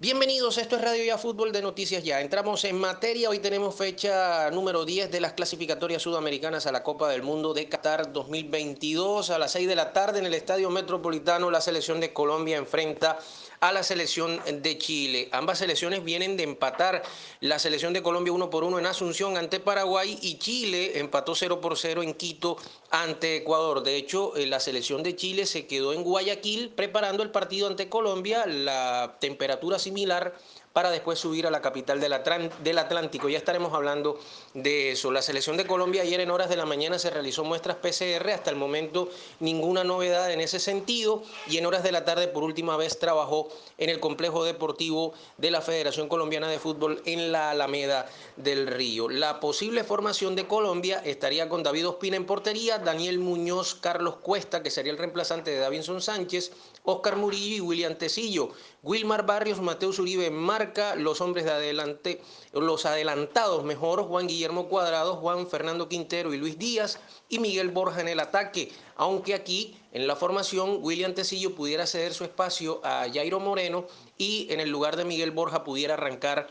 Bienvenidos, esto es Radio Ya Fútbol de Noticias Ya. Entramos en materia, hoy tenemos fecha número 10 de las clasificatorias sudamericanas a la Copa del Mundo de Qatar 2022. A las 6 de la tarde en el Estadio Metropolitano la selección de Colombia enfrenta a la selección de Chile. Ambas selecciones vienen de empatar la selección de Colombia 1 por 1 en Asunción ante Paraguay y Chile empató 0 por 0 en Quito ante Ecuador. De hecho, eh, la selección de Chile se quedó en Guayaquil preparando el partido ante Colombia. La temperatura similar para después subir a la capital del, Atlántico. Ya estaremos hablando de eso. La selección de Colombia ayer en horas de la mañana se realizó muestras PCR, hasta el momento ninguna novedad en ese sentido y en horas de la tarde por última vez trabajó en el complejo deportivo de la Federación Colombiana de Fútbol en la Alameda del Río. La posible formación de Colombia estaría con David Ospina en portería, Daniel Muñoz, Carlos Cuesta, que sería el reemplazante de Davinson Sánchez, Oscar Murillo y William Tecillo. Wilmar Barrios, Mateus Uribe los hombres de adelante, los adelantados mejor, Juan Guillermo Cuadrado, Juan Fernando Quintero y Luis Díaz y Miguel Borja en el ataque, aunque aquí en la formación William Tecillo pudiera ceder su espacio a Jairo Moreno y en el lugar de Miguel Borja pudiera arrancar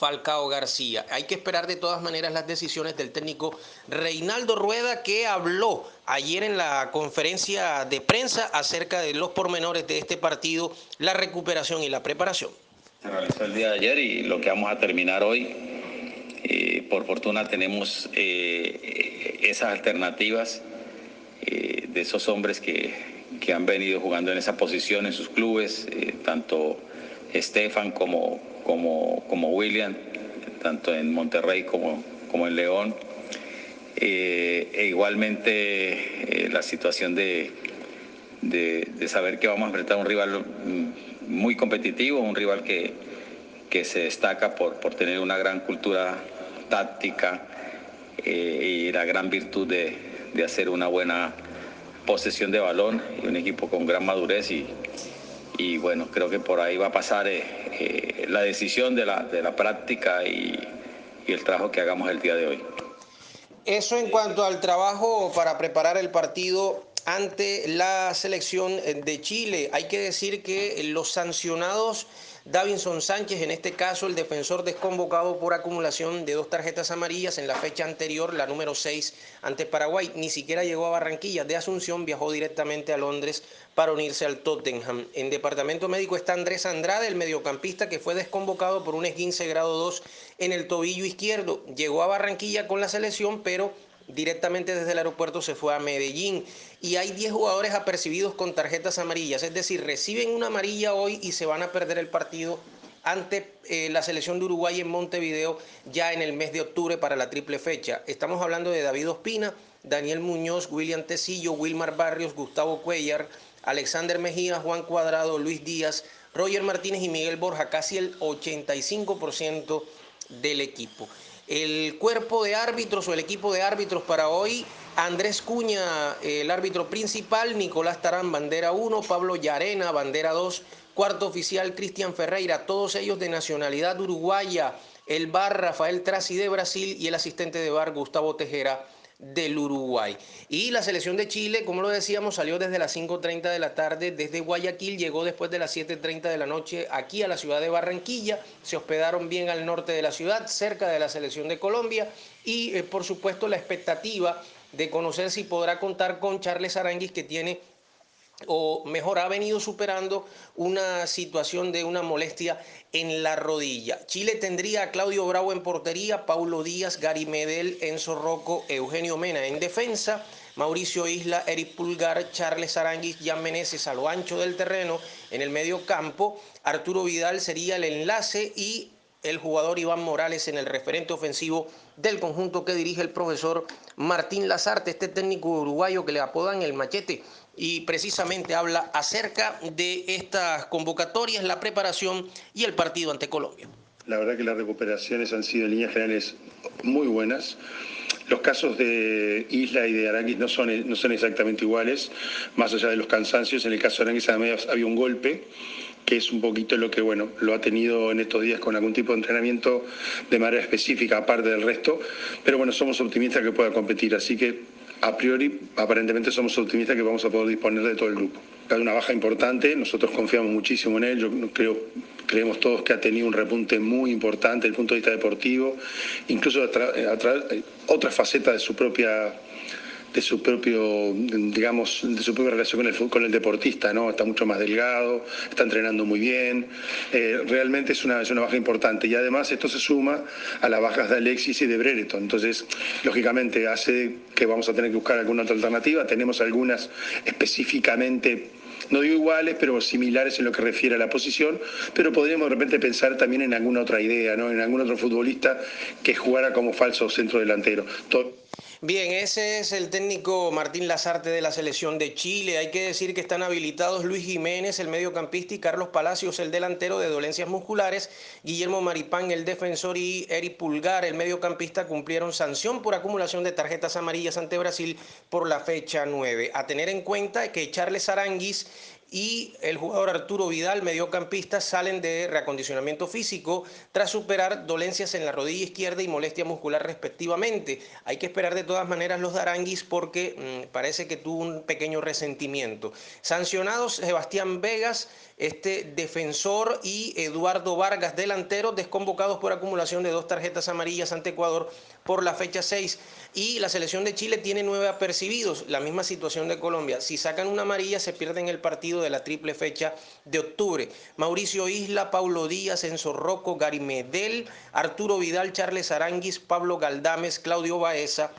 Falcao García. Hay que esperar de todas maneras las decisiones del técnico Reinaldo Rueda que habló ayer en la conferencia de prensa acerca de los pormenores de este partido, la recuperación y la preparación. Se realizó el día de ayer y lo que vamos a terminar hoy, eh, por fortuna tenemos eh, esas alternativas eh, de esos hombres que, han venido jugando en esa posición en sus clubes, tanto Estefan como, como, como William, tanto en Monterrey como, como en León. Eh, e igualmente eh, la situación de, de, saber que vamos a enfrentar a un rival mm, muy competitivo, un rival que, que se destaca por, por tener una gran cultura táctica eh, y la gran virtud de, de hacer una buena posesión de balón y un equipo con gran madurez y, y bueno, creo que por ahí va a pasar eh, eh, la decisión de la, de la práctica y, y el trabajo que hagamos el día de hoy. Eso en cuanto al trabajo para preparar el partido ante la selección de Chile. Hay que decir que los sancionados Davinson Sánchez, en este caso el defensor desconvocado por acumulación de dos tarjetas amarillas en la fecha anterior, la número 6 ante Paraguay, ni siquiera llegó a Barranquilla. De Asunción viajó directamente a Londres para unirse al Tottenham. En departamento médico está Andrés Andrade, el mediocampista que fue desconvocado por un esguince grado 2 en el tobillo izquierdo. Llegó a Barranquilla con la selección, pero directamente desde el aeropuerto se fue a Medellín y hay 10 jugadores apercibidos con tarjetas amarillas, es decir, reciben una amarilla hoy y se van a perder el partido ante eh, la selección de Uruguay en Montevideo ya en el mes de octubre para la triple fecha. Estamos hablando de David Ospina, Daniel Muñoz, William Tecillo, Wilmar Barrios, Gustavo Cuellar, Alexander Mejía, Juan Cuadrado, Luis Díaz, Roger Martínez y Miguel Borja, casi el 85% del equipo. El cuerpo de árbitros o el equipo de árbitros para hoy, Andrés Cuña, el árbitro principal, Nicolás Tarán, bandera 1, Pablo Yarena, bandera 2, cuarto oficial, Cristian Ferreira, todos ellos de nacionalidad uruguaya, el bar Rafael Trasi de Brasil y el asistente de bar Gustavo Tejera del Uruguay. Y la selección de Chile, como lo decíamos, salió desde las 5.30 de la tarde desde Guayaquil, llegó después de las 7.30 de la noche aquí a la ciudad de Barranquilla, se hospedaron bien al norte de la ciudad, cerca de la selección de Colombia y eh, por supuesto la expectativa de conocer si podrá contar con Charles Aranguis que tiene o mejor ha venido superando una situación de una molestia en la rodilla. Chile tendría a Claudio Bravo en portería, Paulo Díaz, Gary Medel, Enzo Rocco, Eugenio Mena en defensa, Mauricio Isla, Eric Pulgar, Charles Aranguis, Jan Meneses a lo ancho del terreno en el medio campo, Arturo Vidal sería el enlace y el jugador Iván Morales en el referente ofensivo del conjunto que dirige el profesor Martín Lazarte, este técnico uruguayo que le apodan el machete y precisamente habla acerca de estas convocatorias, la preparación y el partido ante Colombia. La verdad que las recuperaciones han sido en líneas generales muy buenas. Los casos de Isla y de Aranguis no son, no son exactamente iguales, más allá de los cansancios. En el caso de Aranguis había un golpe, que es un poquito lo que bueno, lo ha tenido en estos días con algún tipo de entrenamiento de manera específica, aparte del resto. Pero bueno, somos optimistas que pueda competir, así que a priori, aparentemente somos optimistas que vamos a poder disponer de todo el grupo. Una baja importante, nosotros confiamos muchísimo en él, yo creo, creemos todos que ha tenido un repunte muy importante desde el punto de vista deportivo, incluso a, través de otras facetas de su propia de su propio, digamos, de su propia relación con el, con el deportista, ¿no? Está mucho más delgado, está entrenando muy bien, eh, realmente es una, es una baja importante y además esto se suma a las bajas de Alexis y de Brereton, entonces lógicamente hace que vamos a tener que buscar alguna otra alternativa, tenemos algunas específicamente no digo iguales, pero similares en lo que refiere a la posición, pero podríamos de repente pensar también en alguna otra idea, ¿no? en algún otro futbolista que jugara como falso centro delantero. Bien, ese es el técnico Martín Lazarte de la selección de Chile. Hay que decir que están habilitados Luis Jiménez, el mediocampista, y Carlos Palacios, el delantero de dolencias musculares. Guillermo Maripán, el defensor, y Eric Pulgar, el mediocampista, cumplieron sanción por acumulación de tarjetas amarillas ante Brasil por la fecha 9. A tener en cuenta que Charles Aranguis y el jugador Arturo Vidal, mediocampista, salen de reacondicionamiento físico tras superar dolencias en la rodilla izquierda y molestia muscular respectivamente. Hay que esperar de todas maneras los Daranguis porque mm, parece que tuvo un pequeño resentimiento. Sancionados Sebastián Vegas, este defensor, y Eduardo Vargas, delantero, desconvocados por acumulación de dos tarjetas amarillas ante Ecuador por la fecha 6. Y la selección de Chile tiene nueve apercibidos, la misma situación de Colombia. Si sacan una amarilla se pierden el partido de la triple fecha de octubre. Mauricio Isla, Paulo Díaz, Enzo Rocco, Gary Medel, Arturo Vidal, Charles Aranguis, Pablo Galdames, Claudio Baeza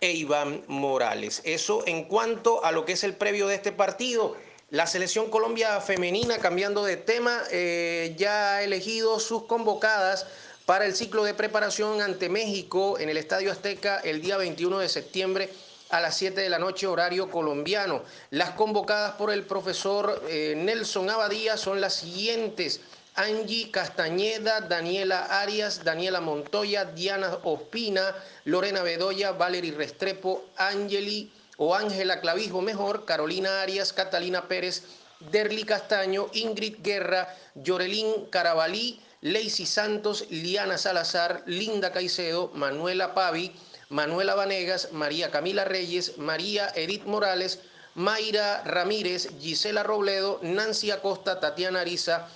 e Iván Morales. Eso en cuanto a lo que es el previo de este partido. La selección Colombia femenina, cambiando de tema, eh, ya ha elegido sus convocadas para el ciclo de preparación ante México en el Estadio Azteca el día 21 de septiembre a las 7 de la noche horario colombiano. Las convocadas por el profesor eh, Nelson Abadía son las siguientes. Angie Castañeda, Daniela Arias, Daniela Montoya, Diana Ospina, Lorena Bedoya, Valery Restrepo, Angeli o Ángela Clavijo mejor, Carolina Arias, Catalina Pérez, Derly Castaño, Ingrid Guerra, Yorelín Carabalí, Lacey Santos, Liana Salazar, Linda Caicedo, Manuela Pavi, Manuela Vanegas, María Camila Reyes, María Edith Morales, Mayra Ramírez, Gisela Robledo, Nancy Acosta, Tatiana Ariza,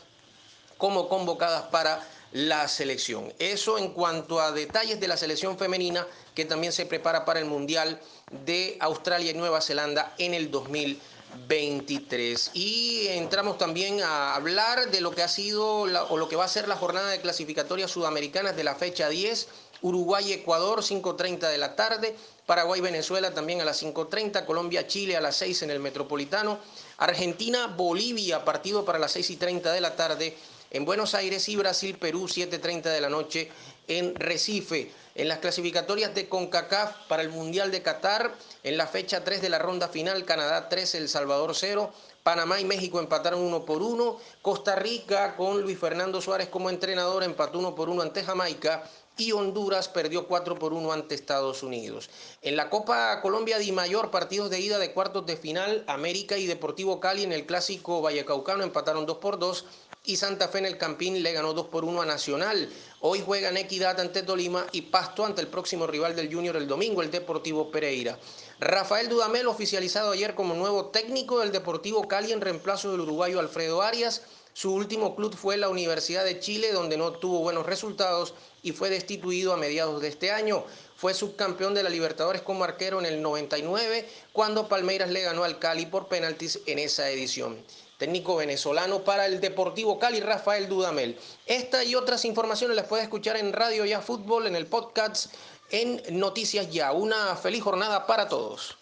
como convocadas para la selección. Eso en cuanto a detalles de la selección femenina que también se prepara para el Mundial de Australia y Nueva Zelanda en el 2023. Y entramos también a hablar de lo que ha sido o lo que va a ser la jornada de clasificatorias sudamericanas de la fecha 10 Uruguay-Ecuador, 5.30 de la tarde. Paraguay-Venezuela también a las 5.30. Colombia-Chile a las 6 en el Metropolitano. Argentina-Bolivia, partido para las 6.30 de la tarde. En Buenos Aires y Brasil-Perú, 7.30 de la noche en Recife. En las clasificatorias de CONCACAF para el Mundial de Qatar, en la fecha 3 de la ronda final, Canadá 3, El Salvador 0. Panamá y México empataron uno por uno. Costa Rica, con Luis Fernando Suárez como entrenador, empató uno por uno ante Jamaica y Honduras perdió 4 por 1 ante Estados Unidos. En la Copa Colombia Di Mayor, partidos de ida de cuartos de final, América y Deportivo Cali en el clásico Vallecaucano empataron 2 por 2 y Santa Fe en el Campín le ganó 2 por 1 a Nacional. Hoy juegan Equidad ante Tolima y Pasto ante el próximo rival del Junior el domingo, el Deportivo Pereira. Rafael Dudamel oficializado ayer como nuevo técnico del Deportivo Cali en reemplazo del uruguayo Alfredo Arias. Su último club fue la Universidad de Chile, donde no tuvo buenos resultados y fue destituido a mediados de este año. Fue subcampeón de la Libertadores como arquero en el 99, cuando Palmeiras le ganó al Cali por penaltis en esa edición. Técnico venezolano para el Deportivo Cali, Rafael Dudamel. Esta y otras informaciones las puede escuchar en Radio Ya Fútbol, en el podcast, en Noticias Ya. Una feliz jornada para todos.